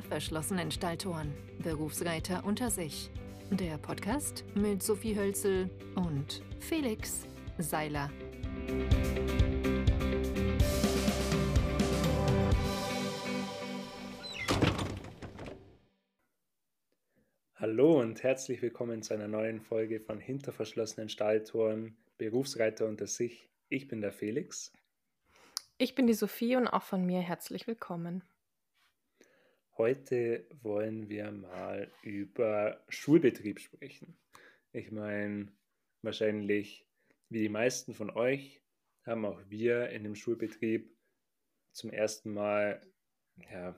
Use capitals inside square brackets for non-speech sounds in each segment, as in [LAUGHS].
hinter verschlossenen Stalltoren. Berufsreiter unter sich. Der Podcast mit Sophie Hölzel und Felix Seiler. Hallo und herzlich willkommen zu einer neuen Folge von Hinter verschlossenen Stalltoren, Berufsreiter unter sich. Ich bin der Felix. Ich bin die Sophie und auch von mir herzlich willkommen. Heute wollen wir mal über Schulbetrieb sprechen. Ich meine, wahrscheinlich wie die meisten von euch haben auch wir in dem Schulbetrieb zum ersten Mal, ja,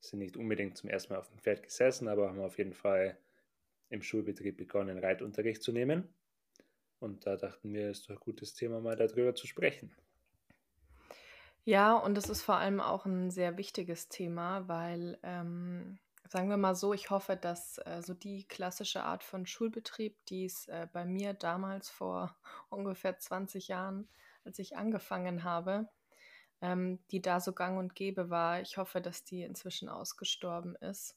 sind nicht unbedingt zum ersten Mal auf dem Pferd gesessen, aber haben auf jeden Fall im Schulbetrieb begonnen, Reitunterricht zu nehmen. Und da dachten wir, es ist doch ein gutes Thema, mal darüber zu sprechen. Ja, und es ist vor allem auch ein sehr wichtiges Thema, weil, ähm, sagen wir mal so, ich hoffe, dass äh, so die klassische Art von Schulbetrieb, die es äh, bei mir damals vor [LAUGHS] ungefähr 20 Jahren, als ich angefangen habe, ähm, die da so gang und gäbe war, ich hoffe, dass die inzwischen ausgestorben ist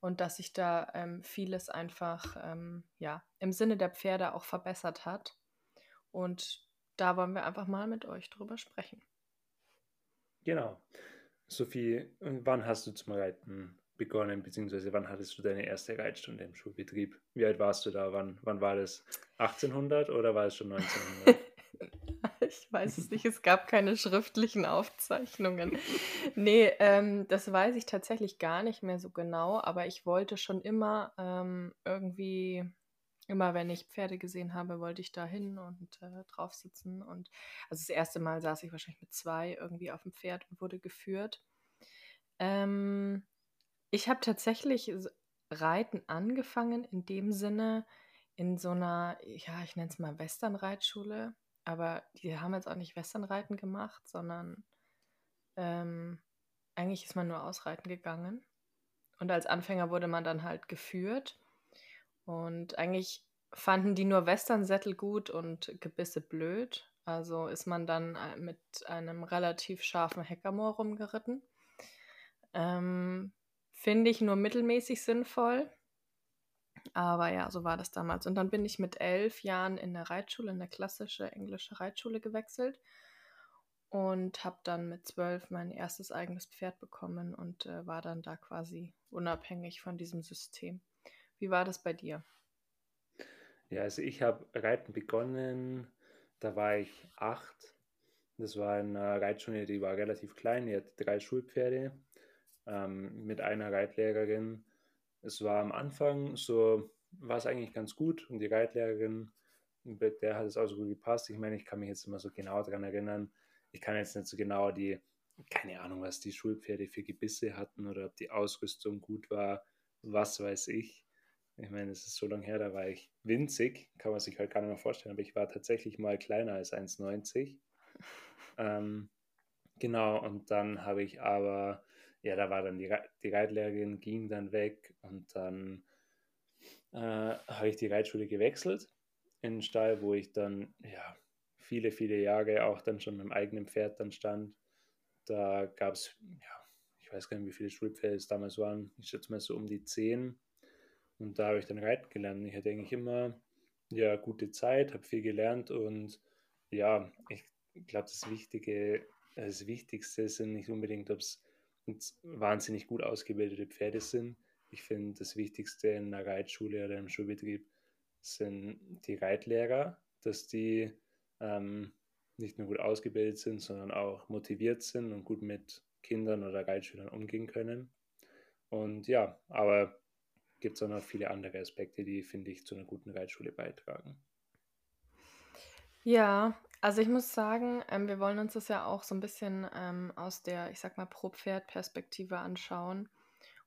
und dass sich da ähm, vieles einfach ähm, ja, im Sinne der Pferde auch verbessert hat. Und da wollen wir einfach mal mit euch drüber sprechen. Genau. Sophie, wann hast du zum Reiten begonnen, beziehungsweise wann hattest du deine erste Reitstunde im Schulbetrieb? Wie alt warst du da? Wann, wann war das? 1800 oder war es schon 1900? [LAUGHS] ich weiß es nicht, es gab keine schriftlichen Aufzeichnungen. Nee, ähm, das weiß ich tatsächlich gar nicht mehr so genau, aber ich wollte schon immer ähm, irgendwie immer wenn ich Pferde gesehen habe, wollte ich da hin und äh, drauf sitzen. Und also das erste Mal saß ich wahrscheinlich mit zwei irgendwie auf dem Pferd und wurde geführt. Ähm, ich habe tatsächlich Reiten angefangen, in dem Sinne in so einer, ja, ich nenne es mal Westernreitschule, aber die haben jetzt auch nicht Westernreiten gemacht, sondern ähm, eigentlich ist man nur ausreiten gegangen. Und als Anfänger wurde man dann halt geführt. Und eigentlich fanden die nur Westernsättel gut und Gebisse blöd. Also ist man dann äh, mit einem relativ scharfen Heckermoor rumgeritten. Ähm, Finde ich nur mittelmäßig sinnvoll. Aber ja, so war das damals. Und dann bin ich mit elf Jahren in der Reitschule, in der klassische englische Reitschule gewechselt und habe dann mit zwölf mein erstes eigenes Pferd bekommen und äh, war dann da quasi unabhängig von diesem System. Wie war das bei dir? Ja, also ich habe Reiten begonnen, da war ich acht. Das war eine Reitschule, die war relativ klein, die hatte drei Schulpferde ähm, mit einer Reitlehrerin. Es war am Anfang so, war es eigentlich ganz gut und die Reitlehrerin, mit der hat es auch so gut gepasst. Ich meine, ich kann mich jetzt immer so genau daran erinnern. Ich kann jetzt nicht so genau die, keine Ahnung, was die Schulpferde für Gebisse hatten oder ob die Ausrüstung gut war, was weiß ich. Ich meine, es ist so lange her, da war ich winzig, kann man sich halt gar nicht mehr vorstellen, aber ich war tatsächlich mal kleiner als 1,90. Ähm, genau, und dann habe ich aber, ja, da war dann die, die Reitlehrerin, ging dann weg und dann äh, habe ich die Reitschule gewechselt in den Stall, wo ich dann, ja, viele, viele Jahre auch dann schon mit dem eigenen Pferd dann stand. Da gab es, ja, ich weiß gar nicht, wie viele Schulpferde es damals waren. Ich schätze mal so um die zehn. Und da habe ich dann reiten gelernt. Ich hatte eigentlich immer ja, gute Zeit, habe viel gelernt und ja, ich glaube, das Wichtige, das Wichtigste sind nicht unbedingt, ob es wahnsinnig gut ausgebildete Pferde sind. Ich finde, das Wichtigste in einer Reitschule oder im Schulbetrieb sind die Reitlehrer, dass die ähm, nicht nur gut ausgebildet sind, sondern auch motiviert sind und gut mit Kindern oder Reitschülern umgehen können. Und ja, aber gibt es auch noch viele andere Aspekte, die, finde ich, zu einer guten Reitschule beitragen. Ja, also ich muss sagen, ähm, wir wollen uns das ja auch so ein bisschen ähm, aus der, ich sag mal, Pro-Pferd-Perspektive anschauen.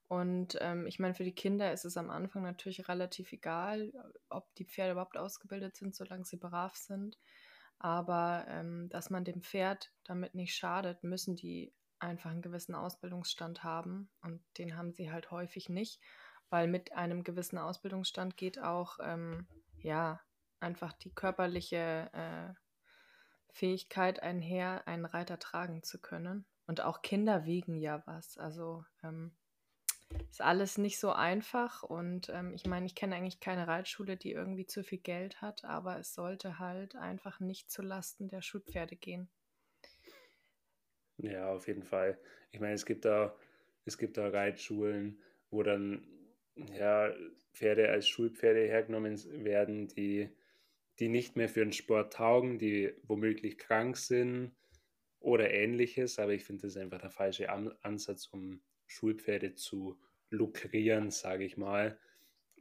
Und ähm, ich meine, für die Kinder ist es am Anfang natürlich relativ egal, ob die Pferde überhaupt ausgebildet sind, solange sie brav sind. Aber ähm, dass man dem Pferd damit nicht schadet, müssen die einfach einen gewissen Ausbildungsstand haben. Und den haben sie halt häufig nicht weil mit einem gewissen Ausbildungsstand geht auch, ähm, ja, einfach die körperliche äh, Fähigkeit einher, einen Reiter tragen zu können. Und auch Kinder wiegen ja was. Also ähm, ist alles nicht so einfach. Und ähm, ich meine, ich kenne eigentlich keine Reitschule, die irgendwie zu viel Geld hat, aber es sollte halt einfach nicht zu Lasten der Schulpferde gehen. Ja, auf jeden Fall. Ich meine, es gibt da, es gibt da Reitschulen, wo dann ja, Pferde als Schulpferde hergenommen werden, die, die nicht mehr für den Sport taugen, die womöglich krank sind oder ähnliches. Aber ich finde, das einfach der falsche Ansatz, um Schulpferde zu lukrieren, sage ich mal.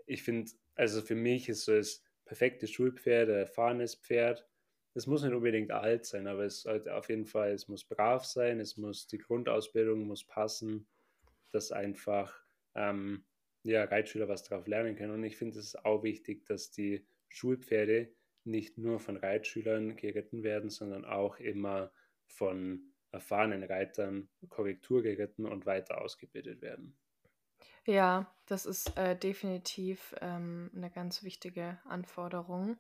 Ich finde, also für mich ist so das perfekte Schulpferd, ein erfahrenes Pferd. Es muss nicht unbedingt alt sein, aber es sollte auf jeden Fall, es muss brav sein, es muss, die Grundausbildung muss passen, dass einfach ähm, ja, Reitschüler was darauf lernen können. Und ich finde es auch wichtig, dass die Schulpferde nicht nur von Reitschülern geritten werden, sondern auch immer von erfahrenen Reitern Korrektur geritten und weiter ausgebildet werden. Ja, das ist äh, definitiv ähm, eine ganz wichtige Anforderung.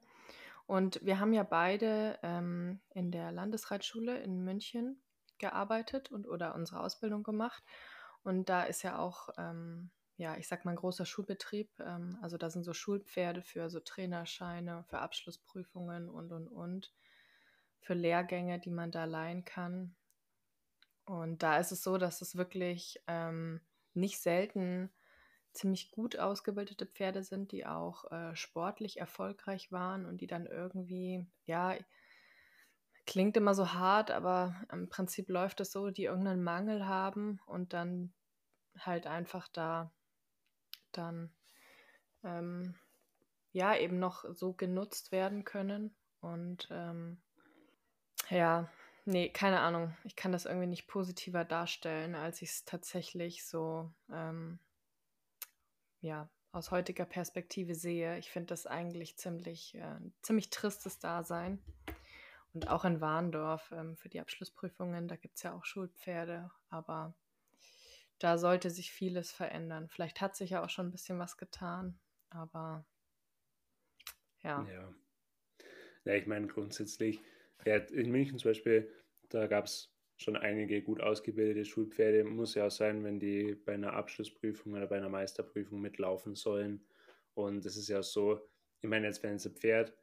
Und wir haben ja beide ähm, in der Landesreitschule in München gearbeitet und oder unsere Ausbildung gemacht. Und da ist ja auch ähm, ja, ich sag mal, ein großer Schulbetrieb. Ähm, also da sind so Schulpferde für so Trainerscheine, für Abschlussprüfungen und, und, und, für Lehrgänge, die man da leihen kann. Und da ist es so, dass es wirklich ähm, nicht selten ziemlich gut ausgebildete Pferde sind, die auch äh, sportlich erfolgreich waren und die dann irgendwie, ja, klingt immer so hart, aber im Prinzip läuft es so, die irgendeinen Mangel haben und dann halt einfach da dann ähm, ja eben noch so genutzt werden können. Und ähm, ja, nee, keine Ahnung. Ich kann das irgendwie nicht positiver darstellen, als ich es tatsächlich so ähm, ja aus heutiger Perspektive sehe. Ich finde das eigentlich ziemlich, äh, ziemlich tristes Dasein. Und auch in Warndorf ähm, für die Abschlussprüfungen, da gibt es ja auch Schulpferde, aber da sollte sich vieles verändern. Vielleicht hat sich ja auch schon ein bisschen was getan, aber ja. Ja, ja ich meine grundsätzlich, ja, in München zum Beispiel, da gab es schon einige gut ausgebildete Schulpferde. Muss ja auch sein, wenn die bei einer Abschlussprüfung oder bei einer Meisterprüfung mitlaufen sollen. Und es ist ja so, ich meine, jetzt wenn ein Pferd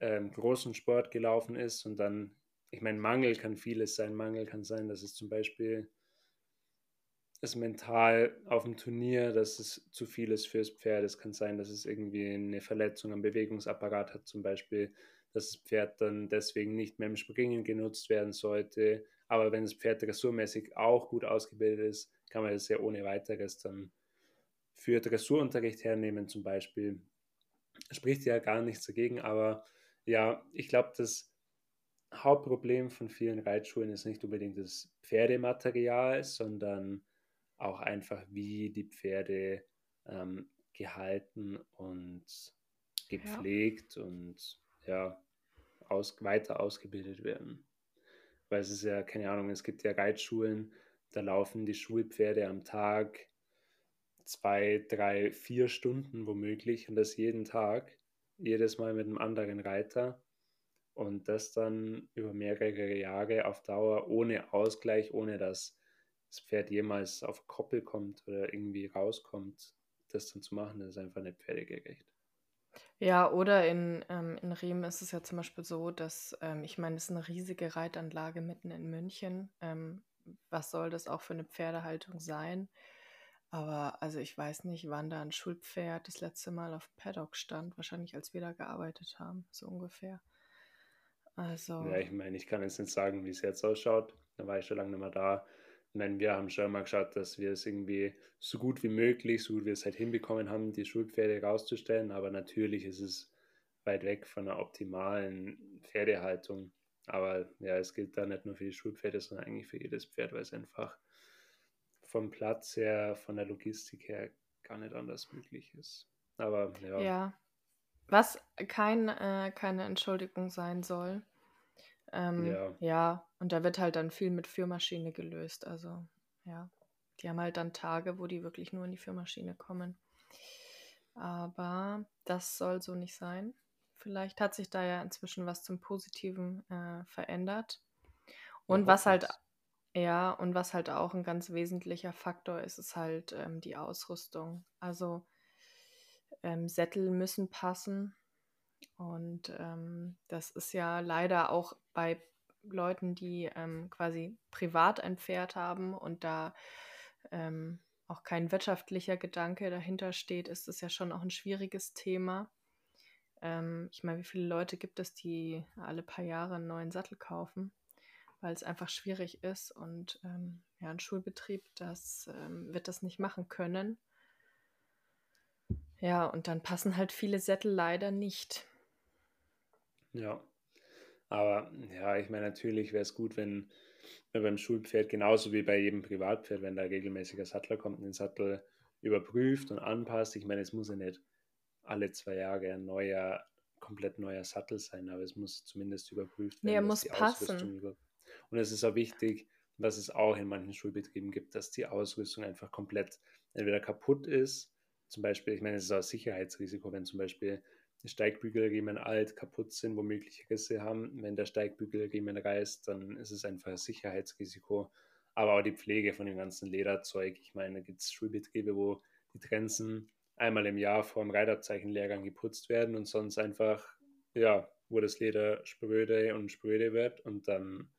ähm, großen Sport gelaufen ist und dann, ich meine, Mangel kann vieles sein. Mangel kann sein, dass es zum Beispiel ist mental auf dem Turnier, dass es zu viel ist fürs Pferd. Es kann sein, dass es irgendwie eine Verletzung am Bewegungsapparat hat, zum Beispiel, dass das Pferd dann deswegen nicht mehr im Springen genutzt werden sollte. Aber wenn das Pferd dressurmäßig auch gut ausgebildet ist, kann man das ja ohne weiteres dann für Dressurunterricht hernehmen, zum Beispiel. Spricht ja gar nichts dagegen, aber ja, ich glaube, das Hauptproblem von vielen Reitschulen ist nicht unbedingt das Pferdematerial, sondern auch einfach, wie die Pferde ähm, gehalten und gepflegt ja. und ja, aus, weiter ausgebildet werden. Weil es ist ja, keine Ahnung, es gibt ja Reitschulen, da laufen die Schulpferde am Tag zwei, drei, vier Stunden womöglich und das jeden Tag, jedes Mal mit einem anderen Reiter und das dann über mehrere Jahre auf Dauer ohne Ausgleich, ohne dass das Pferd jemals auf Koppel kommt oder irgendwie rauskommt, das dann zu machen, das ist einfach nicht pferdegerecht. Ja, oder in, ähm, in Riem ist es ja zum Beispiel so, dass, ähm, ich meine, es ist eine riesige Reitanlage mitten in München. Ähm, was soll das auch für eine Pferdehaltung sein? Aber also ich weiß nicht, wann da ein Schulpferd das letzte Mal auf Paddock stand. Wahrscheinlich als wir da gearbeitet haben, so ungefähr. Also. Ja, ich meine, ich kann jetzt nicht sagen, wie es jetzt ausschaut. Da war ich schon lange nicht mehr da. Ich meine, wir haben schon mal geschaut, dass wir es irgendwie so gut wie möglich, so gut wir es halt hinbekommen haben, die Schulpferde rauszustellen, aber natürlich ist es weit weg von einer optimalen Pferdehaltung. Aber ja, es gilt da nicht nur für die Schulpferde, sondern eigentlich für jedes Pferd, weil es einfach vom Platz her, von der Logistik her gar nicht anders möglich ist. Aber ja. Ja. Was kein, äh, keine Entschuldigung sein soll, ähm, ja. ja, und da wird halt dann viel mit Führmaschine gelöst. Also, ja, die haben halt dann Tage, wo die wirklich nur in die Führmaschine kommen. Aber das soll so nicht sein. Vielleicht hat sich da ja inzwischen was zum Positiven äh, verändert. Und ja, was halt, Ja, und was halt auch ein ganz wesentlicher Faktor ist, ist halt ähm, die Ausrüstung. Also ähm, Sättel müssen passen. Und ähm, das ist ja leider auch bei Leuten, die ähm, quasi privat ein Pferd haben und da ähm, auch kein wirtschaftlicher Gedanke dahinter steht, ist es ja schon auch ein schwieriges Thema. Ähm, ich meine, wie viele Leute gibt es, die alle paar Jahre einen neuen Sattel kaufen, weil es einfach schwierig ist und ähm, ja, ein Schulbetrieb, das ähm, wird das nicht machen können. Ja, und dann passen halt viele Sättel leider nicht. Ja, aber ja, ich meine, natürlich wäre es gut, wenn man beim Schulpferd genauso wie bei jedem Privatpferd, wenn da regelmäßiger Sattler kommt, den Sattel überprüft und anpasst. Ich meine, es muss ja nicht alle zwei Jahre ein neuer, komplett neuer Sattel sein, aber es muss zumindest überprüft werden. Nee, er muss passen. Und es ist auch wichtig, was es auch in manchen Schulbetrieben gibt, dass die Ausrüstung einfach komplett entweder kaputt ist, zum Beispiel, ich meine, es ist auch ein Sicherheitsrisiko, wenn zum Beispiel Steigbügelriemen alt, kaputt sind, womöglich Risse haben. Wenn der Steigbügelriemen reißt, dann ist es einfach ein Sicherheitsrisiko. Aber auch die Pflege von dem ganzen Lederzeug. Ich meine, da gibt es Schulbetriebe, wo die Trenzen einmal im Jahr vor dem Reitabzeichenlehrgang geputzt werden und sonst einfach, ja, wo das Leder spröde und spröde wird und dann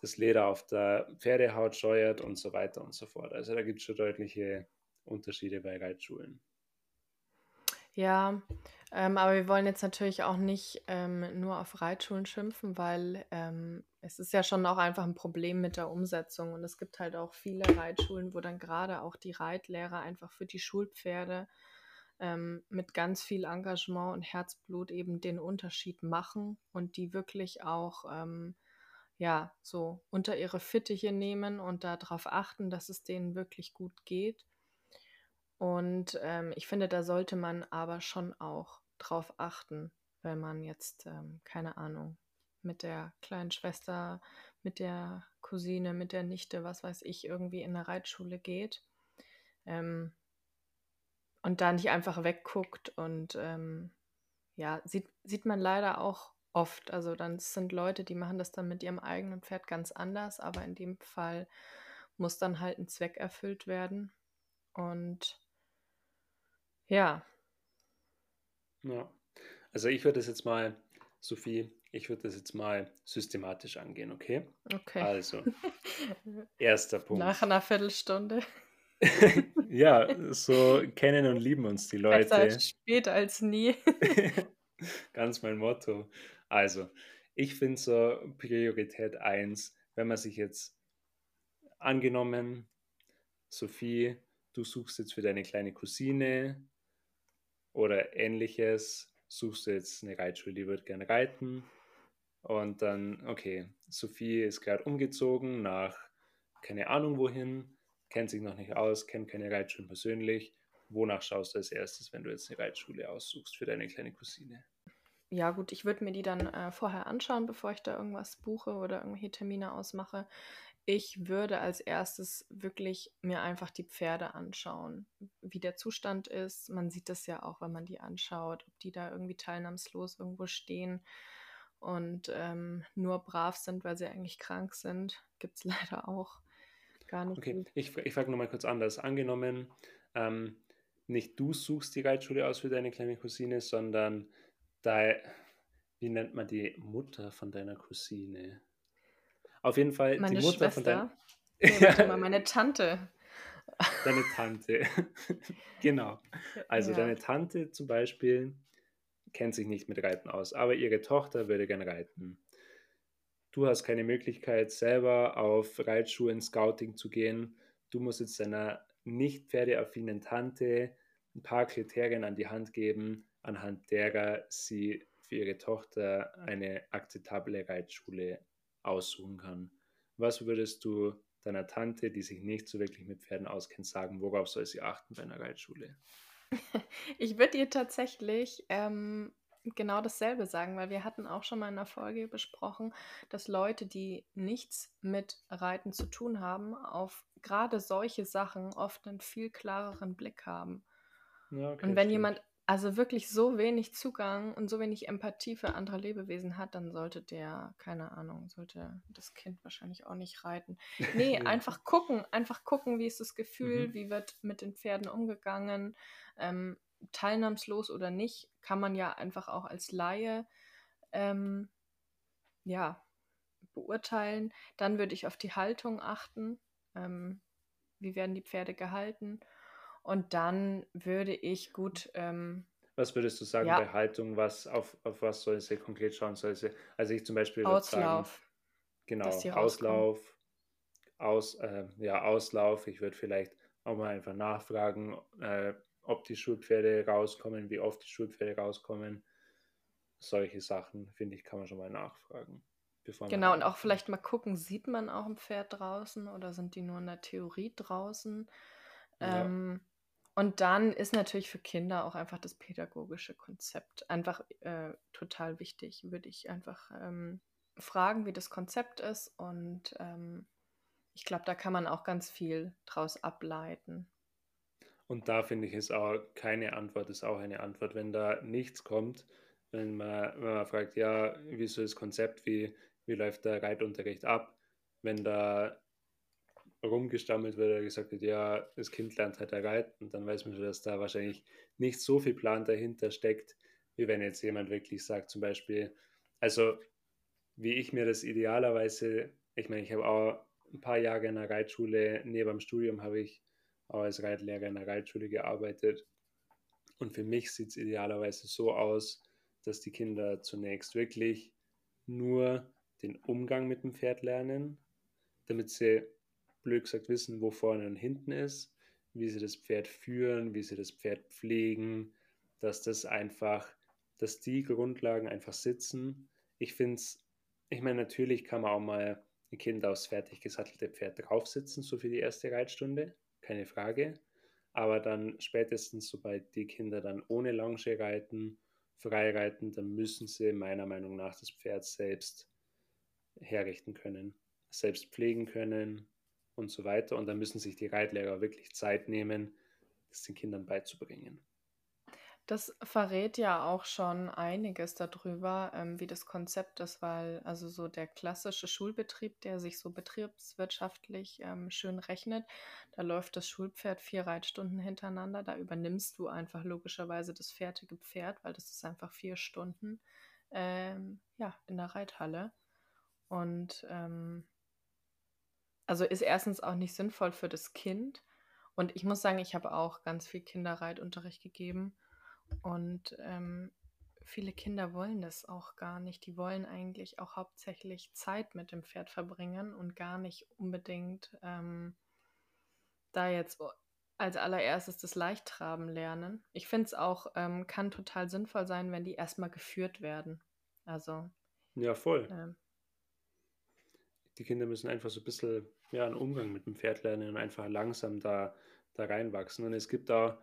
das Leder auf der Pferdehaut scheuert und so weiter und so fort. Also da gibt es schon deutliche Unterschiede bei Reitschulen. Ja, ähm, aber wir wollen jetzt natürlich auch nicht ähm, nur auf Reitschulen schimpfen, weil ähm, es ist ja schon auch einfach ein Problem mit der Umsetzung. Und es gibt halt auch viele Reitschulen, wo dann gerade auch die Reitlehrer einfach für die Schulpferde ähm, mit ganz viel Engagement und Herzblut eben den Unterschied machen und die wirklich auch ähm, ja so unter ihre Fittiche nehmen und darauf achten, dass es denen wirklich gut geht. Und ähm, ich finde, da sollte man aber schon auch drauf achten, wenn man jetzt, ähm, keine Ahnung, mit der kleinen Schwester, mit der Cousine, mit der Nichte, was weiß ich, irgendwie in eine Reitschule geht. Ähm, und da nicht einfach wegguckt und ähm, ja, sieht, sieht man leider auch oft. Also dann sind Leute, die machen das dann mit ihrem eigenen Pferd ganz anders, aber in dem Fall muss dann halt ein Zweck erfüllt werden. Und ja. Ja. Also ich würde das jetzt mal, Sophie, ich würde das jetzt mal systematisch angehen, okay? Okay. Also, [LAUGHS] erster Punkt. Nach einer Viertelstunde. [LAUGHS] ja, so kennen und lieben uns die Leute. Besser spät als nie. [LAUGHS] Ganz mein Motto. Also, ich finde so Priorität 1, wenn man sich jetzt angenommen, Sophie, du suchst jetzt für deine kleine Cousine oder ähnliches, suchst du jetzt eine Reitschule, die wird gerne reiten. Und dann, okay, Sophie ist gerade umgezogen nach keine Ahnung wohin, kennt sich noch nicht aus, kennt keine Reitschulen persönlich. Wonach schaust du als erstes, wenn du jetzt eine Reitschule aussuchst für deine kleine Cousine? Ja, gut, ich würde mir die dann äh, vorher anschauen, bevor ich da irgendwas buche oder irgendwelche Termine ausmache. Ich würde als erstes wirklich mir einfach die Pferde anschauen, wie der Zustand ist. Man sieht das ja auch, wenn man die anschaut, ob die da irgendwie teilnahmslos irgendwo stehen und ähm, nur brav sind, weil sie eigentlich krank sind. Gibt es [LAUGHS] leider auch gar nicht. Okay, gut. ich, ich frage nochmal kurz anders. Angenommen, ähm, nicht du suchst die Reitschule aus für deine kleine Cousine, sondern da, wie nennt man die Mutter von deiner Cousine? Auf jeden Fall meine die Mutter Schwester. von deinem. Nee, mal, [LAUGHS] meine Tante. Deine Tante. [LAUGHS] genau. Also Ja. deine Tante zum Beispiel kennt sich nicht mit Reiten aus, aber ihre Tochter würde gern reiten. Du hast keine Möglichkeit, selber auf Reitschulen Scouting zu gehen. Du musst jetzt deiner nicht pferdeaffinen Tante ein paar Kriterien an die Hand geben, anhand derer sie für ihre Tochter eine akzeptable Reitschule aussuchen kann. Was würdest du deiner Tante, die sich nicht so wirklich mit Pferden auskennt, sagen, worauf soll sie achten bei einer Reitschule? [LAUGHS] Ich würde dir tatsächlich ähm, genau dasselbe sagen, weil wir hatten auch schon mal in einer Folge besprochen, dass Leute, die nichts mit Reiten zu tun haben, auf gerade solche Sachen oft einen viel klareren Blick haben. Ja, okay, Und wenn stimmt. jemand also wirklich so wenig Zugang und so wenig Empathie für andere Lebewesen hat, dann sollte der, keine Ahnung, sollte das Kind wahrscheinlich auch nicht reiten. [LAUGHS] Nee, Ja. einfach gucken, einfach gucken, wie ist das Gefühl, Mhm. wie wird mit den Pferden umgegangen, ähm, teilnahmslos oder nicht, kann man ja einfach auch als Laie, ähm, ja, beurteilen. Dann würde ich auf die Haltung achten, ähm, wie werden die Pferde gehalten. Und dann würde ich gut, ähm, Was würdest du sagen ja, bei Haltung, was auf, auf was soll sie konkret schauen? Soll sie, also ich zum Beispiel würde sagen, Auslauf, dass genau. Auslauf, aus, äh, ja, Auslauf. Ich würde vielleicht auch mal einfach nachfragen, äh, ob die Schulpferde rauskommen, wie oft die Schulpferde rauskommen. Solche Sachen, finde ich, kann man schon mal nachfragen, Genau, und auch vielleicht mal gucken, sieht man auch ein Pferd draußen oder sind die nur in der Theorie draußen? Ja, Ähm, und dann ist natürlich für Kinder auch einfach das pädagogische Konzept einfach äh, total wichtig. Würde ich einfach ähm, fragen, wie das Konzept ist. Und ähm, ich glaube, da kann man auch ganz viel draus ableiten. Und da finde ich es auch keine Antwort, ist auch eine Antwort. Wenn da nichts kommt, wenn man, wenn man fragt, ja, wie ist das Konzept, wie, wie läuft der Reitunterricht ab, wenn da rumgestammelt wird oder gesagt wird, ja, das Kind lernt halt reiten, dann weiß man schon, dass da wahrscheinlich nicht so viel Plan dahinter steckt, wie wenn jetzt jemand wirklich sagt, zum Beispiel, also wie ich mir das idealerweise, ich meine, ich habe auch ein paar Jahre in der Reitschule, neben dem Studium habe ich auch als Reitlehrer in der Reitschule gearbeitet. Und für mich sieht es idealerweise so aus, dass die Kinder zunächst wirklich nur den Umgang mit dem Pferd lernen, damit sie, blöd gesagt, wissen, wo vorne und hinten ist, wie sie das Pferd führen, wie sie das Pferd pflegen, dass das einfach, dass die Grundlagen einfach sitzen. Ich finde es, ich meine, natürlich kann man auch mal ein Kind aufs fertig gesattelte Pferd draufsitzen, so für die erste Reitstunde, keine Frage. Aber dann spätestens, sobald die Kinder dann ohne Longe reiten, frei reiten, dann müssen sie meiner Meinung nach das Pferd selbst herrichten können, selbst pflegen können und so weiter. Und dann müssen sich die Reitlehrer wirklich Zeit nehmen, das den Kindern beizubringen. Das verrät ja auch schon einiges darüber, ähm, wie das Konzept ist, weil also so der klassische Schulbetrieb, der sich so betriebswirtschaftlich ähm, schön rechnet, da läuft das Schulpferd vier Reitstunden hintereinander, da übernimmst du einfach logischerweise das fertige Pferd, weil das ist einfach vier Stunden ähm, ja, in der Reithalle. Und ähm, also ist erstens auch nicht sinnvoll für das Kind. Und ich muss sagen, ich habe auch ganz viel Kinderreitunterricht gegeben. Und ähm, viele Kinder wollen das auch gar nicht. Die wollen eigentlich auch hauptsächlich Zeit mit dem Pferd verbringen und gar nicht unbedingt ähm, da jetzt als allererstes das Leichttraben lernen. Ich finde es auch, ähm, kann total sinnvoll sein, wenn die erstmal geführt werden. Also, Ja, voll. ähm, Die Kinder müssen einfach so ein bisschen ja, einen Umgang mit dem Pferd lernen und einfach langsam da, da reinwachsen. Und es gibt auch,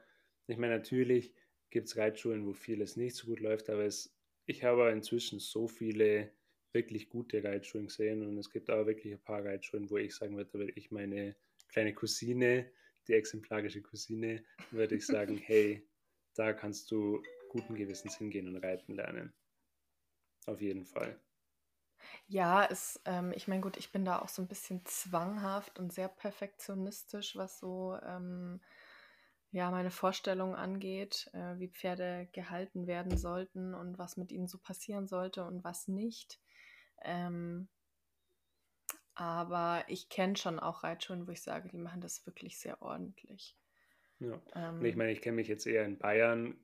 ich meine, natürlich gibt es Reitschulen, wo vieles nicht so gut läuft, aber es, ich habe inzwischen so viele wirklich gute Reitschulen gesehen und es gibt auch wirklich ein paar Reitschulen, wo ich sagen würde, da würde ich meine kleine Cousine, die exemplarische Cousine, würde ich sagen, [LAUGHS] hey, da kannst du guten Gewissens hingehen und reiten lernen. Auf jeden Fall. Ja, es, ähm, ich meine, gut, ich bin da auch so ein bisschen zwanghaft und sehr perfektionistisch, was so ähm, ja, meine Vorstellung angeht, äh, wie Pferde gehalten werden sollten und was mit ihnen so passieren sollte und was nicht. Ähm, aber ich kenne schon auch Reitschulen, wo ich sage, die machen das wirklich sehr ordentlich. Ja. Und ich Ähm, meine, ich kenne mich jetzt eher in Bayern,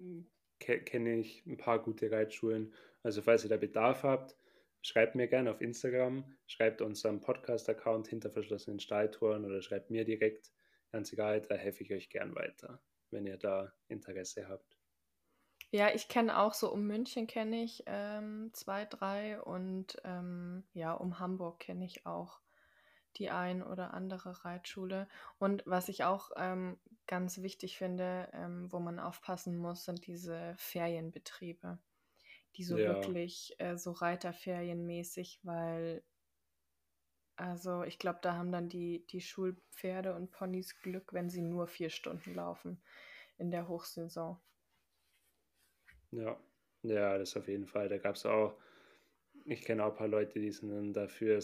ke kenne ich ein paar gute Reitschulen. Also falls ihr da Bedarf habt, schreibt mir gerne auf Instagram, schreibt unserem Podcast-Account hinter verschlossenen Stalltoren oder schreibt mir direkt. Ganz egal, da helfe ich euch gern weiter, wenn ihr da Interesse habt. Ja, ich kenne auch so um München kenne ich ähm, zwei, drei und ähm, ja, um Hamburg kenne ich auch die ein oder andere Reitschule. Und was ich auch ähm, ganz wichtig finde, ähm, wo man aufpassen muss, sind diese Ferienbetriebe, die so Ja, wirklich äh, so Reiterferienmäßig, weil also ich glaube, da haben dann die, die Schulpferde und Ponys Glück, wenn sie nur vier Stunden laufen in der Hochsaison. Ja, ja, das auf jeden Fall. Da gab es auch, ich kenne auch ein paar Leute, die sind dann dafür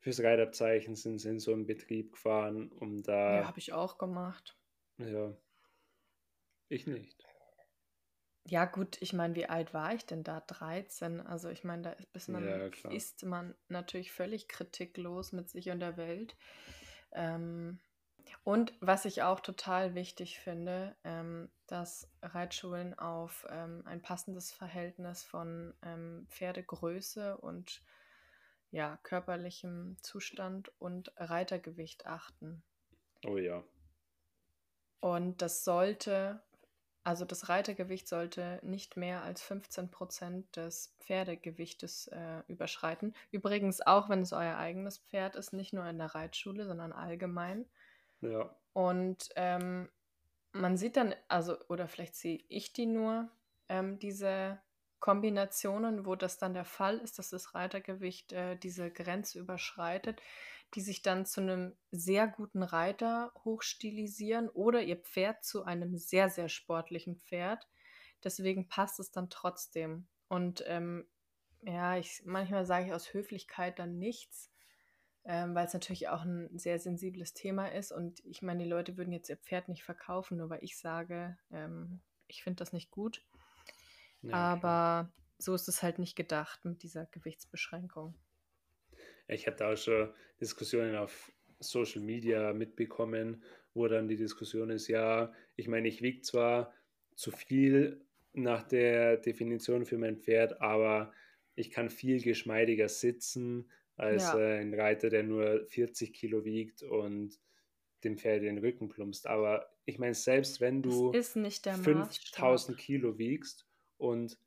fürs Reitabzeichen sind, sind so im Betrieb gefahren, um da. Ja, habe ich auch gemacht. Ja. Ich nicht. Ja, gut, ich meine, wie alt war ich denn da? 13. Also ich meine, da ist man, Ja, ist man natürlich völlig kritiklos mit sich und der Welt. Ähm, und was ich auch total wichtig finde, ähm, dass Reitschulen auf ähm, ein passendes Verhältnis von ähm, Pferdegröße und ja, körperlichem Zustand und Reitergewicht achten. Oh ja. Und das sollte, also das Reitergewicht sollte nicht mehr als 15 Prozent des Pferdegewichtes äh, überschreiten. Übrigens auch, wenn es euer eigenes Pferd ist, nicht nur in der Reitschule, sondern allgemein. Ja. Und ähm, man sieht dann, also, oder vielleicht sehe ich die nur, ähm, diese Kombinationen, wo das dann der Fall ist, dass das Reitergewicht äh, diese Grenze überschreitet, die sich dann zu einem sehr guten Reiter hochstilisieren oder ihr Pferd zu einem sehr, sehr sportlichen Pferd. Deswegen passt es dann trotzdem. Und ähm, ja, ich, manchmal sage ich aus Höflichkeit dann nichts, ähm, weil es natürlich auch ein sehr sensibles Thema ist. Und ich meine, die Leute würden jetzt ihr Pferd nicht verkaufen, nur weil ich sage, ähm, ich finde das nicht gut. Ja, Aber so ist es halt nicht gedacht mit dieser Gewichtsbeschränkung. Ich hatte auch schon Diskussionen auf Social Media mitbekommen, wo dann die Diskussion ist, ja, ich meine, ich wiege zwar zu viel nach der Definition für mein Pferd, aber ich kann viel geschmeidiger sitzen als Ja, äh, ein Reiter, der nur 40 Kilo wiegt und dem Pferd den Rücken plumpst. Aber ich meine, selbst wenn du ist nicht der 5000 Maßstab. Kilo wiegst und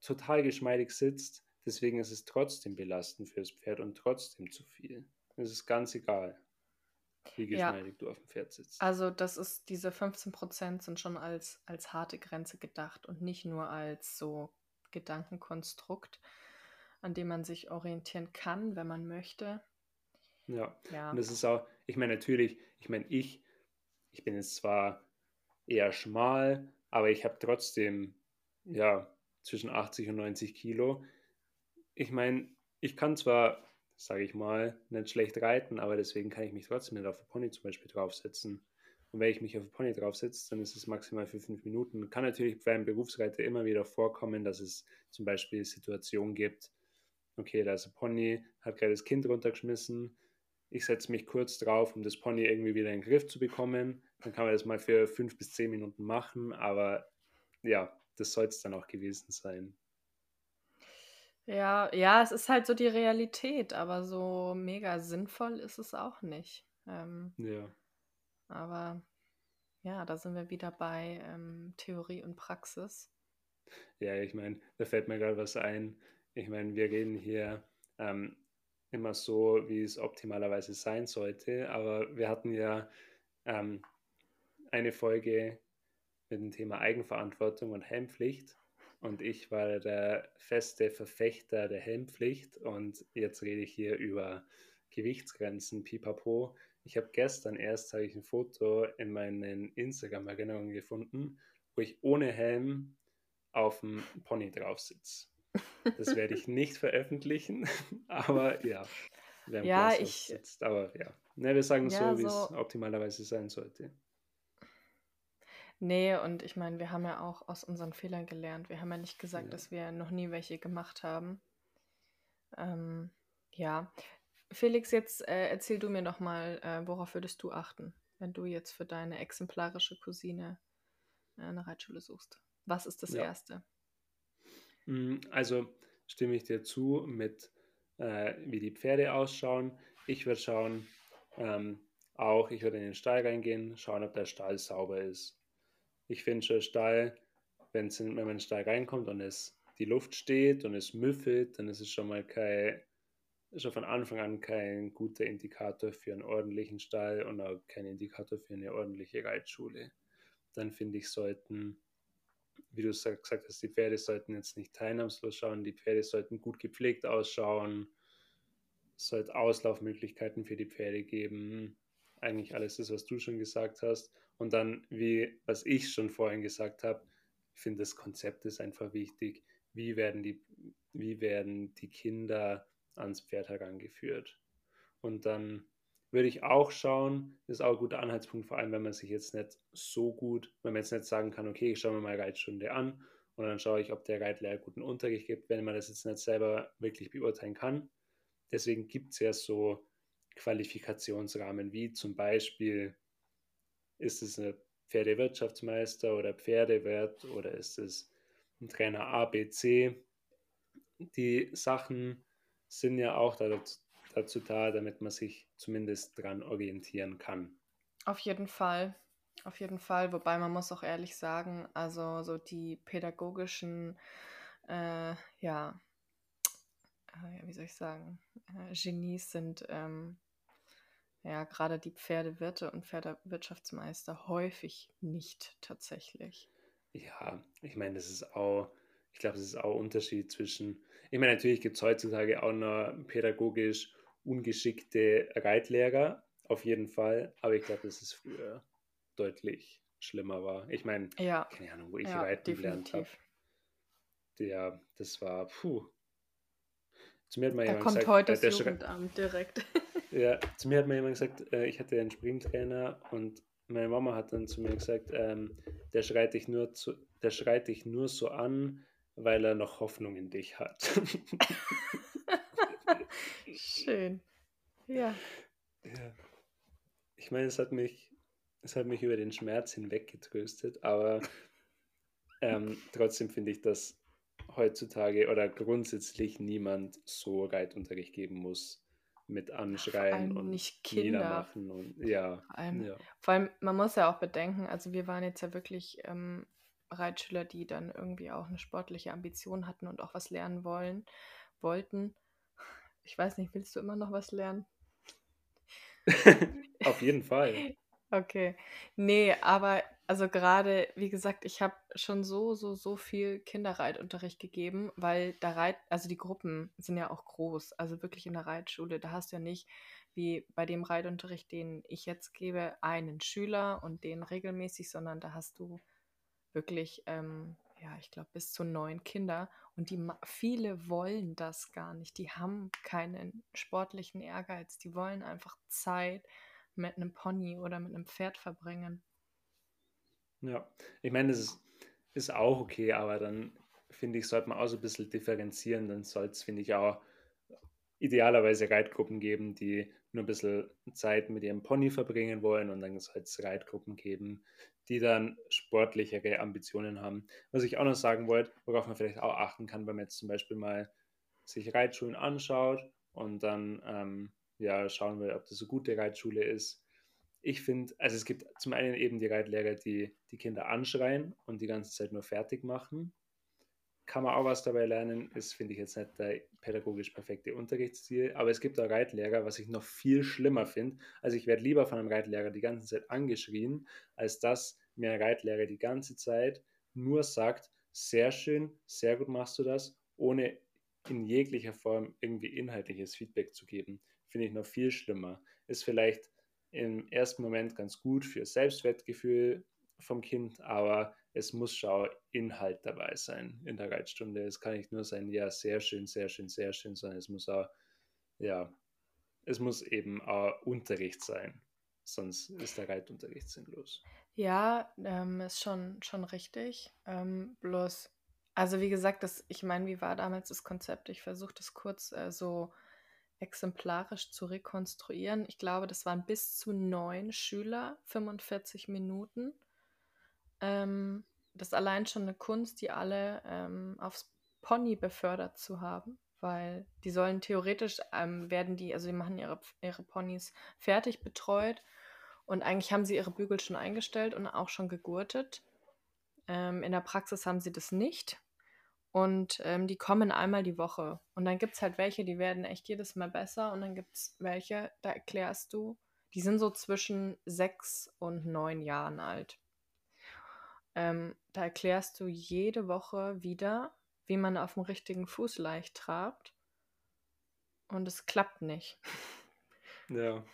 total geschmeidig sitzt, deswegen ist es trotzdem belastend fürs Pferd und trotzdem zu viel. Es ist ganz egal, wie Ja, geschmeidig du auf dem Pferd sitzt. also das ist, diese 15% sind schon als, als harte Grenze gedacht und nicht nur als so Gedankenkonstrukt, an dem man sich orientieren kann, wenn man möchte. Ja, und Ja, das ist auch, ich meine, natürlich, ich meine, ich, ich bin jetzt zwar eher schmal, aber ich habe trotzdem, ja, zwischen 80 und 90 Kilo. Ich meine, ich kann zwar, sage ich mal, nicht schlecht reiten, aber deswegen kann ich mich trotzdem nicht auf den Pony zum Beispiel draufsetzen. Und wenn ich mich auf den Pony draufsetze, dann ist es maximal für fünf Minuten. Kann natürlich beim Berufsreiter immer wieder vorkommen, dass es zum Beispiel Situationen gibt, okay, da ist ein Pony, hat gerade das Kind runtergeschmissen, ich setze mich kurz drauf, um das Pony irgendwie wieder in den Griff zu bekommen. Dann kann man das mal für fünf bis zehn Minuten machen, aber ja, das soll es dann auch gewesen sein. Ja, ja, es ist halt so die Realität, aber so mega sinnvoll ist es auch nicht. Ähm, Ja, aber ja, da sind wir wieder bei ähm, Theorie und Praxis. ja, ich meine, da fällt mir gerade was ein. Ich meine, wir reden hier ähm, immer so, wie es optimalerweise sein sollte, aber wir hatten ja ähm, eine Folge mit dem Thema Eigenverantwortung und Helmpflicht. Und ich war der feste Verfechter der Helmpflicht. Und jetzt rede ich hier über Gewichtsgrenzen, pipapo. Ich habe gestern erst habe ich ein Foto in meinen Instagram-Erinnerungen gefunden, wo ich ohne Helm auf dem Pony drauf sitze. Das werde ich nicht [LAUGHS] veröffentlichen, [LAUGHS] aber ja, Ja, ich, sitzt. Aber ja, ne, wir sagen ja, so, wie es so, optimalerweise sein sollte. Nee, und ich meine, wir haben ja auch aus unseren Fehlern gelernt. Wir haben ja nicht gesagt, Ja. dass wir noch nie welche gemacht haben. Ähm, ja. Felix, jetzt äh, erzähl du mir doch mal, äh, worauf würdest du achten, wenn du jetzt für deine exemplarische Cousine äh, eine Reitschule suchst? Was ist das Ja. Erste? Mm, Also stimme ich dir zu mit, äh, wie die Pferde ausschauen. Ich würde schauen, ähm, auch, ich würde in den Stall reingehen, schauen, ob der Stall sauber ist. Ich finde schon Stall, wenn man in den Stall reinkommt und es die Luft steht und es müffelt, dann ist es schon mal kein, schon von Anfang an kein guter Indikator für einen ordentlichen Stall und auch kein Indikator für eine ordentliche Reitschule. Dann finde ich, sollten wie du sa- gesagt hast, die Pferde sollten jetzt nicht teilnahmslos schauen, die Pferde sollten gut gepflegt ausschauen, es sollte Auslaufmöglichkeiten für die Pferde geben, eigentlich alles das, was du schon gesagt hast. Und dann, wie, was ich schon vorhin gesagt habe, Ich finde, das Konzept ist einfach wichtig. Wie werden die, wie werden die Kinder ans Pferd herangeführt? Und dann würde ich auch schauen, ist auch ein guter Anhaltspunkt, vor allem wenn man sich jetzt nicht so gut, wenn man jetzt nicht sagen kann, okay, ich schaue mir mal Reitstunde an und dann schaue ich, ob der Reitlehrer guten Unterricht gibt, wenn man das jetzt nicht selber wirklich beurteilen kann. Deswegen gibt es ja so Qualifikationsrahmen, wie zum Beispiel, ist es ein Pferdewirtschaftsmeister oder Pferdewirt oder ist es ein Trainer ABC? Die Sachen sind ja auch dazu, dazu da, damit man sich zumindest dran orientieren kann. Auf jeden Fall. Auf jeden Fall, wobei man muss auch ehrlich sagen, also so die pädagogischen, äh, ja, äh, wie soll ich sagen, äh, Genies sind ähm, ja gerade die Pferdewirte und Pferdewirtschaftsmeister häufig nicht tatsächlich. Ja, ich meine, das ist auch, ich glaube, das ist auch ein Unterschied zwischen, ich meine, natürlich gibt es heutzutage auch noch pädagogisch ungeschickte Reitlehrer, auf jeden Fall, aber ich glaube, das ist früher deutlich schlimmer war. Ich meine, ja. keine Ahnung, wo ich ja, reiten gelernt habe. Ja, das war, puh. Zu mir hat man da kommt gesagt, heute äh, das Jugendamt direkt. [LAUGHS] ja, zu mir hat mir jemand gesagt, äh, ich hatte einen Springtrainer und meine Mama hat dann zu mir gesagt, ähm, der schreit dich nur zu, der schreit dich nur so an, weil er noch Hoffnung in dich hat. Schön. Ja. ja. Ich meine, es hat mich es hat mich über den Schmerz hinweg getröstet, aber ähm, trotzdem finde ich, dass heutzutage oder grundsätzlich niemand so Reitunterricht geben muss mit Anschreien und nicht Kinder. Niedermachen und ja vor, allem, ja. vor allem, man muss ja auch bedenken, also wir waren jetzt ja wirklich ähm, Reitschüler, die dann irgendwie auch eine sportliche Ambition hatten und auch was lernen wollen, wollten. Ich weiß nicht, willst du immer noch was lernen? [LAUGHS] Auf jeden Fall. [LAUGHS] Okay. Nee, aber also gerade, wie gesagt, ich habe schon so, so, so viel Kinderreitunterricht gegeben, weil da Reit, also die Gruppen sind ja auch groß, also wirklich in der Reitschule, da hast du ja nicht wie bei dem Reitunterricht, den ich jetzt gebe, einen Schüler und den regelmäßig, sondern da hast du wirklich, ähm, ja, ich glaube, bis zu neun Kinder und die viele wollen das gar nicht. Die haben keinen sportlichen Ehrgeiz, die wollen einfach Zeit mit einem Pony oder mit einem Pferd verbringen. Ja, ich meine, das ist, ist auch okay, aber dann finde ich, sollte man auch so ein bisschen differenzieren. Dann soll es, finde ich, auch idealerweise Reitgruppen geben, die nur ein bisschen Zeit mit ihrem Pony verbringen wollen und dann soll es Reitgruppen geben, die dann sportlichere Ambitionen haben. Was ich auch noch sagen wollte, worauf man vielleicht auch achten kann, wenn man jetzt zum Beispiel mal sich Reitschulen anschaut und dann ähm, ja, schauen wir, ob das eine gute Reitschule ist. Ich finde, also es gibt zum einen eben die Reitlehrer, die die Kinder anschreien und die ganze Zeit nur fertig machen. Kann man auch was dabei lernen, ist, finde ich jetzt nicht der pädagogisch perfekte Unterrichtsstil, aber es gibt auch Reitlehrer, was ich noch viel schlimmer finde. Also ich werde lieber von einem Reitlehrer die ganze Zeit angeschrien, als dass mir ein Reitlehrer die ganze Zeit nur sagt, sehr schön, sehr gut machst du das, ohne in jeglicher Form irgendwie inhaltliches Feedback zu geben finde ich noch viel schlimmer. Ist vielleicht im ersten Moment ganz gut für Selbstwertgefühl vom Kind, aber es muss schon Inhalt dabei sein in der Reitstunde. Es kann nicht nur sein, ja, sehr schön, sehr schön, sehr schön, sondern es muss auch, ja, es muss eben auch Unterricht sein. Sonst ist der Reitunterricht sinnlos. Ja, ähm, ist schon, schon richtig. Ähm, bloß, also wie gesagt, das, ich meine, wie war damals das Konzept? Ich versuche das kurz äh, so exemplarisch zu rekonstruieren. Ich glaube, das waren bis zu neun Schüler, 45 Minuten. Ähm, das ist allein schon eine Kunst, die alle ähm, aufs Pony befördert zu haben, weil die sollen theoretisch, ähm, werden die, also die machen ihre, ihre Ponys fertig betreut und eigentlich haben sie ihre Bügel schon eingestellt und auch schon gegurtet. Ähm, in der Praxis haben sie das nicht. Und ähm, die kommen einmal die Woche. Und dann gibt es halt welche, die werden echt jedes Mal besser. Und dann gibt es welche, da erklärst du, die sind so zwischen sechs und neun Jahren alt. Ähm, da erklärst du jede Woche wieder, wie man auf dem richtigen Fuß leicht trabt. Und es klappt nicht. [LAUGHS] Ja.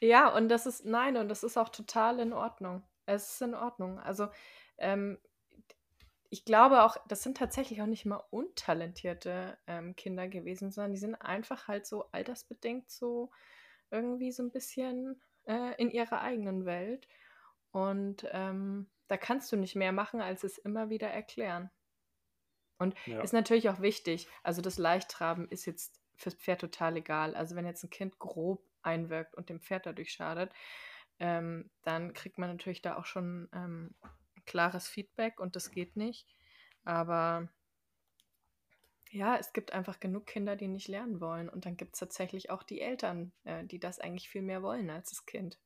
Ja, und das ist, nein, und das ist auch total in Ordnung. Es ist in Ordnung. Also, ähm, ich glaube auch, das sind tatsächlich auch nicht mal untalentierte ähm, Kinder gewesen, sondern die sind einfach halt so altersbedingt so irgendwie so ein bisschen äh, in ihrer eigenen Welt. Und ähm, da kannst du nicht mehr machen, als es immer wieder erklären. Und ja. ist natürlich auch wichtig, also das Leichttraben ist jetzt fürs Pferd total egal. Also wenn jetzt ein Kind grob einwirkt und dem Pferd dadurch schadet, ähm, dann kriegt man natürlich da auch schon ähm, klares Feedback und das geht nicht. Aber ja, es gibt einfach genug Kinder, die nicht lernen wollen. Und dann gibt es tatsächlich auch die Eltern, äh, die das eigentlich viel mehr wollen als das Kind.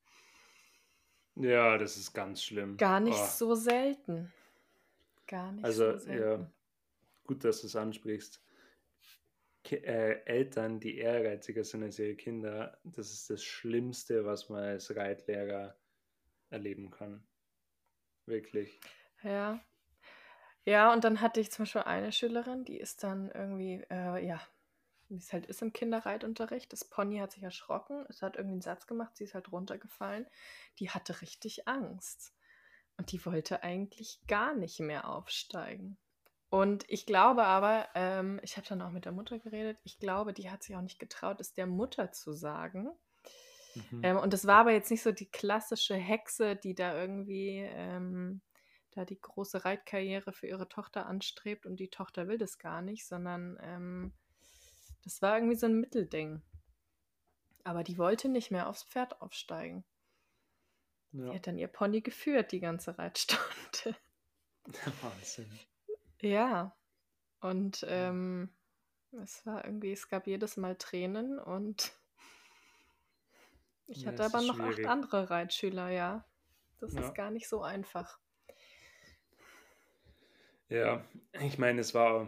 Ja, das ist ganz schlimm. Gar nicht oh. so selten. Gar nicht also, so selten. Also, ja, gut, dass du es ansprichst. Ki äh, Eltern, die ehrgeiziger sind als ihre Kinder, das ist das Schlimmste, was man als Reitlehrer erleben kann. Wirklich. Ja, ja, und dann hatte ich zum Beispiel eine Schülerin, die ist dann irgendwie, äh, ja, wie es halt ist im Kinderreitunterricht. Das Pony hat sich erschrocken, es hat irgendwie einen Satz gemacht, sie ist halt runtergefallen. Die hatte richtig Angst. Und die wollte eigentlich gar nicht mehr aufsteigen. Und ich glaube aber, ähm, ich habe dann auch mit der Mutter geredet, ich glaube, die hat sich auch nicht getraut, es der Mutter zu sagen. Mhm. Ähm, und das war aber jetzt nicht so die klassische Hexe, die da irgendwie ähm, da die große Reitkarriere für ihre Tochter anstrebt und die Tochter will das gar nicht, sondern ähm, das war irgendwie so ein Mittelding. Aber die wollte nicht mehr aufs Pferd aufsteigen. Ja. Die hat dann ihr Pony geführt, die ganze Reitstunde. [LAUGHS] [LAUGHS] Wahnsinn. Ja. Und ähm, es war irgendwie, es gab jedes Mal Tränen und [LAUGHS] ich ja, hatte aber noch schwierig. acht andere Reitschüler, ja. Das ja. ist gar nicht so einfach. Ja, ich meine, es war,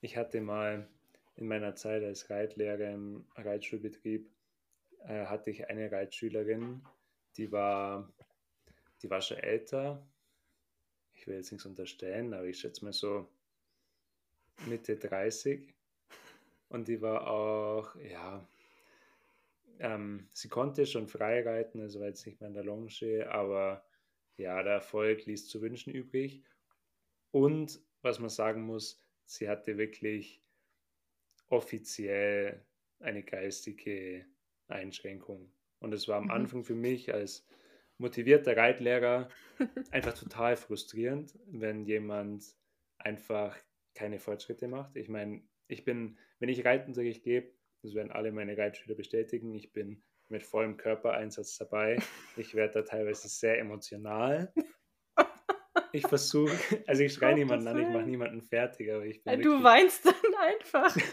ich hatte mal in meiner Zeit als Reitlehrer im Reitschulbetrieb, äh, hatte ich eine Reitschülerin, die war, die war schon älter. Ich will jetzt nichts unterstellen, aber ich schätze mal so Mitte 30. Und die war auch, ja, ähm, sie konnte schon frei reiten, also war jetzt nicht mehr in der Longe, aber ja, der Erfolg ließ zu wünschen übrig. Und was man sagen muss, sie hatte wirklich offiziell eine geistige Einschränkung. Und es war am mhm. Anfang für mich als motivierter Reitlehrer [LAUGHS] einfach total frustrierend, wenn jemand einfach keine Fortschritte macht. Ich meine, ich bin, wenn ich Reitunterricht gebe, das werden alle meine Reitschüler bestätigen, ich bin mit vollem Körpereinsatz dabei. [LAUGHS] Ich werde da teilweise sehr emotional ich versuche, also ich schreie niemanden an, ich mache niemanden fertig, aber ich bin. Du weinst dann einfach. [LAUGHS]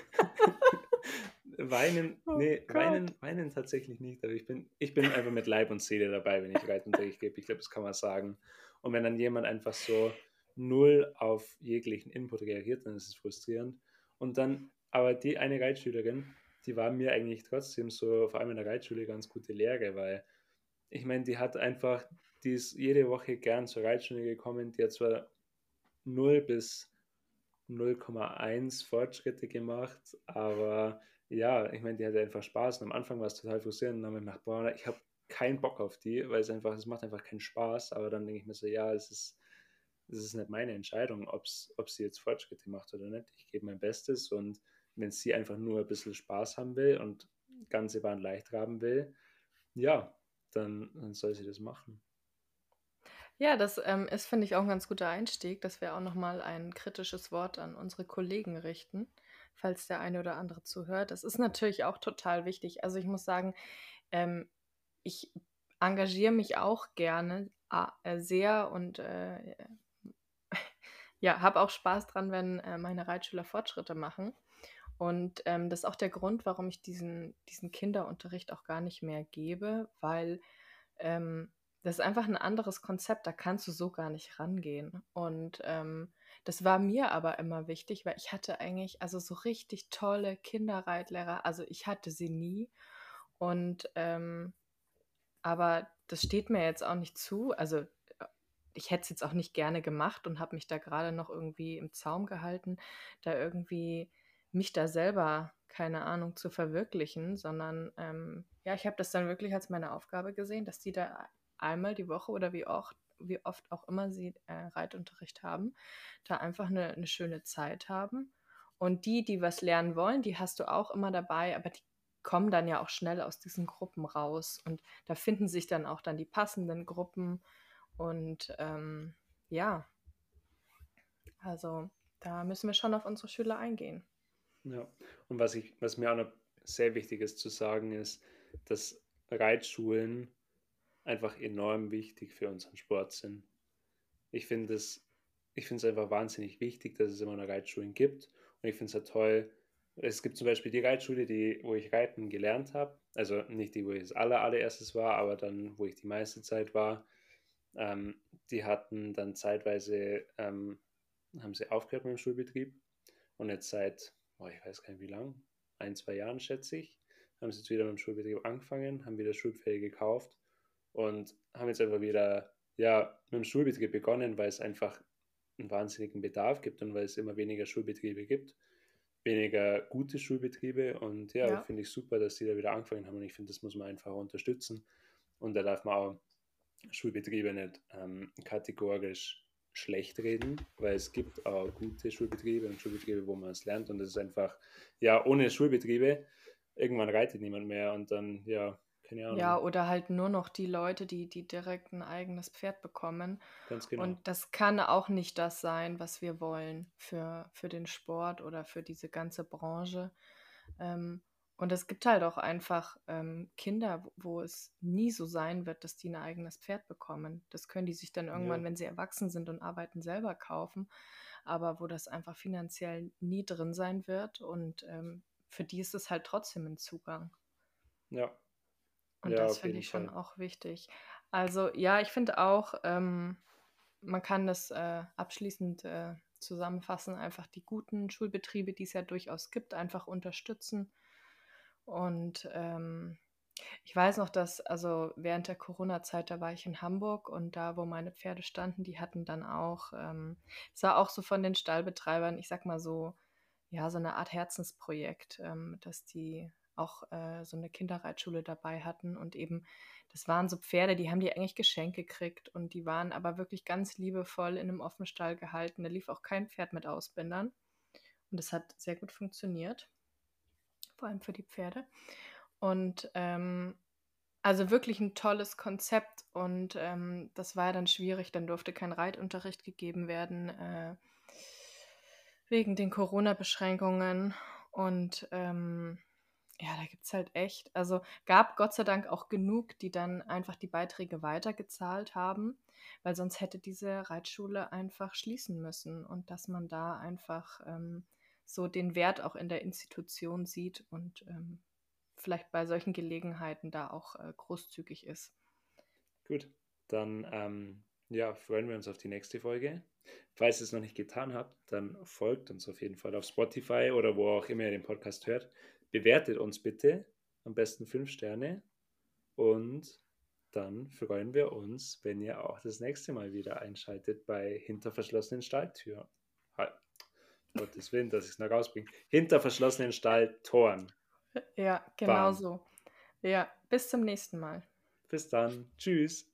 weinen, oh nee, weinen, weinen tatsächlich nicht, aber ich bin, ich bin einfach mit Leib und Seele dabei, wenn ich Reitunterricht gebe. Ich glaube, das kann man sagen. Und wenn dann jemand einfach so null auf jeglichen Input reagiert, dann ist es frustrierend. Und dann, aber die eine Reitschülerin, die war mir eigentlich trotzdem so, vor allem in der Reitschule, ganz gute Lehre, weil ich meine, die hat einfach die ist jede Woche gern zur Reitschule gekommen. Die hat zwar 0 bis 0,1 Fortschritte gemacht, aber ja, ich meine, die hatte einfach Spaß. Und am Anfang war es total frustrierend. Und dann habe ich gedacht, boah, ich habe keinen Bock auf die, weil es einfach, es macht einfach keinen Spaß. Aber dann denke ich mir so, ja, es ist, es ist nicht meine Entscheidung, ob sie jetzt Fortschritte macht oder nicht. Ich gebe mein Bestes und wenn sie einfach nur ein bisschen Spaß haben will und ganze Bahn leicht haben will, ja, dann, dann soll sie das machen. Ja, das ähm, ist, finde ich, auch ein ganz guter Einstieg, dass wir auch nochmal ein kritisches Wort an unsere Kollegen richten, falls der eine oder andere zuhört. Das ist natürlich auch total wichtig. Also ich muss sagen, ähm, ich engagiere mich auch gerne äh, sehr und äh, [LAUGHS] ja, habe auch Spaß dran, wenn äh, meine Reitschüler Fortschritte machen. Und ähm, das ist auch der Grund, warum ich diesen, diesen Kinderunterricht auch gar nicht mehr gebe, weil ähm, das ist einfach ein anderes Konzept, da kannst du so gar nicht rangehen. Und ähm, das war mir aber immer wichtig, weil ich hatte eigentlich, also so richtig tolle Kinderreitlehrer, also ich hatte sie nie. Und ähm, aber das steht mir jetzt auch nicht zu. Also äh, ich hätte es jetzt auch nicht gerne gemacht und habe mich da gerade noch irgendwie im Zaum gehalten, da irgendwie mich da selber, keine Ahnung, zu verwirklichen, sondern ähm, ja, ich habe das dann wirklich als meine Aufgabe gesehen, dass die da einmal die Woche oder wie oft wie oft auch immer sie äh, Reitunterricht haben, da einfach eine, eine schöne Zeit haben. Und die, die was lernen wollen, die hast du auch immer dabei, aber die kommen dann ja auch schnell aus diesen Gruppen raus und da finden sich dann auch dann die passenden Gruppen und ähm, ja, also da müssen wir schon auf unsere Schüler eingehen. Ja, und was, ich, was mir auch noch sehr wichtig ist zu sagen, ist, dass Reitschulen einfach enorm wichtig für unseren Sport sind. Ich finde es ich finde es einfach wahnsinnig wichtig, dass es immer noch Reitschulen gibt. Und ich finde es ja toll, es gibt zum Beispiel die Reitschule, die, wo ich Reiten gelernt habe. Also nicht die, wo ich das aller, allererstes war, aber dann, wo ich die meiste Zeit war. Ähm, die hatten dann zeitweise, ähm, haben sie aufgehört mit dem Schulbetrieb. Und jetzt seit, oh, ich weiß gar nicht wie lang, ein, zwei Jahren schätze ich, haben sie jetzt wieder mit dem Schulbetrieb angefangen, haben wieder Schulpferde gekauft und haben jetzt einfach wieder ja, mit dem Schulbetrieb begonnen, weil es einfach einen wahnsinnigen Bedarf gibt und weil es immer weniger Schulbetriebe gibt. Weniger gute Schulbetriebe. Und ja, ja. finde ich super, dass die da wieder angefangen haben. Und ich finde, das muss man einfach unterstützen. Und da darf man auch Schulbetriebe nicht ähm, kategorisch schlecht reden, weil es gibt auch gute Schulbetriebe und Schulbetriebe, wo man es lernt. Und es ist einfach, ja, ohne Schulbetriebe, irgendwann reitet niemand mehr. Und dann, ja, keine Ahnung. Ja, oder halt nur noch die Leute, die, die direkt ein eigenes Pferd bekommen. Ganz genau. Und das kann auch nicht das sein, was wir wollen für, für den Sport oder für diese ganze Branche. Ähm, und es gibt halt auch einfach ähm, Kinder, wo es nie so sein wird, dass die ein eigenes Pferd bekommen. Das können die sich dann irgendwann, ja. wenn sie erwachsen sind und arbeiten, selber kaufen. Aber wo das einfach finanziell nie drin sein wird. Und ähm, für die ist es halt trotzdem ein Zugang. Ja, und ja, das finde ich schon auch wichtig. Also ja, ich finde auch, ähm, man kann das äh, abschließend äh, zusammenfassen, einfach die guten Schulbetriebe, die es ja durchaus gibt, einfach unterstützen. Und ähm, ich weiß noch, dass, also während der Corona-Zeit, da war ich in Hamburg und da, wo meine Pferde standen, die hatten dann auch, ähm, es war auch so von den Stallbetreibern, ich sag mal so, ja, so eine Art Herzensprojekt, ähm, dass die auch äh, so eine Kinderreitschule dabei hatten und eben, das waren so Pferde, die haben die eigentlich geschenkt gekriegt und die waren aber wirklich ganz liebevoll in einem Offenstall gehalten. Da lief auch kein Pferd mit Ausbindern und das hat sehr gut funktioniert, vor allem für die Pferde. Und ähm, also wirklich ein tolles Konzept und ähm, das war ja dann schwierig, dann durfte kein Reitunterricht gegeben werden äh, wegen den Corona-Beschränkungen und ähm, ja, da gibt es halt echt, also gab Gott sei Dank auch genug, die dann einfach die Beiträge weitergezahlt haben, weil sonst hätte diese Reitschule einfach schließen müssen und dass man da einfach ähm, so den Wert auch in der Institution sieht und ähm, vielleicht bei solchen Gelegenheiten da auch äh, großzügig ist. Gut, dann ähm, ja, freuen wir uns auf die nächste Folge. Falls ihr es noch nicht getan habt, dann folgt uns auf jeden Fall auf Spotify oder wo auch immer ihr den Podcast hört bewertet uns bitte, am besten fünf Sterne. Und dann freuen wir uns, wenn ihr auch das nächste Mal wieder einschaltet bei Hinter verschlossenen Stalltüren. Halt. Gottes Willen, dass ich es noch rausbringe. Hinter verschlossenen Stalltoren. Ja, genau Bam. so. Ja, bis zum nächsten Mal. Bis dann. Tschüss.